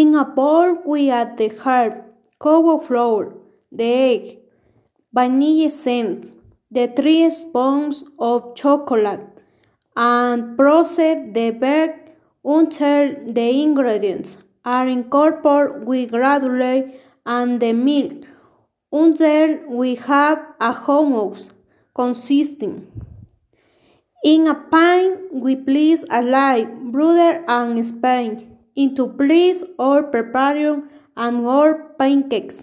In a bowl, we add the herb, cocoa flour, the egg, vanilla essence, the three spoons of chocolate, and process the bag until the ingredients are incorporated with gradually and the milk until we have a homogenious consisting. In a pan, we place a light butter and Spain into place or preparing and or pancakes.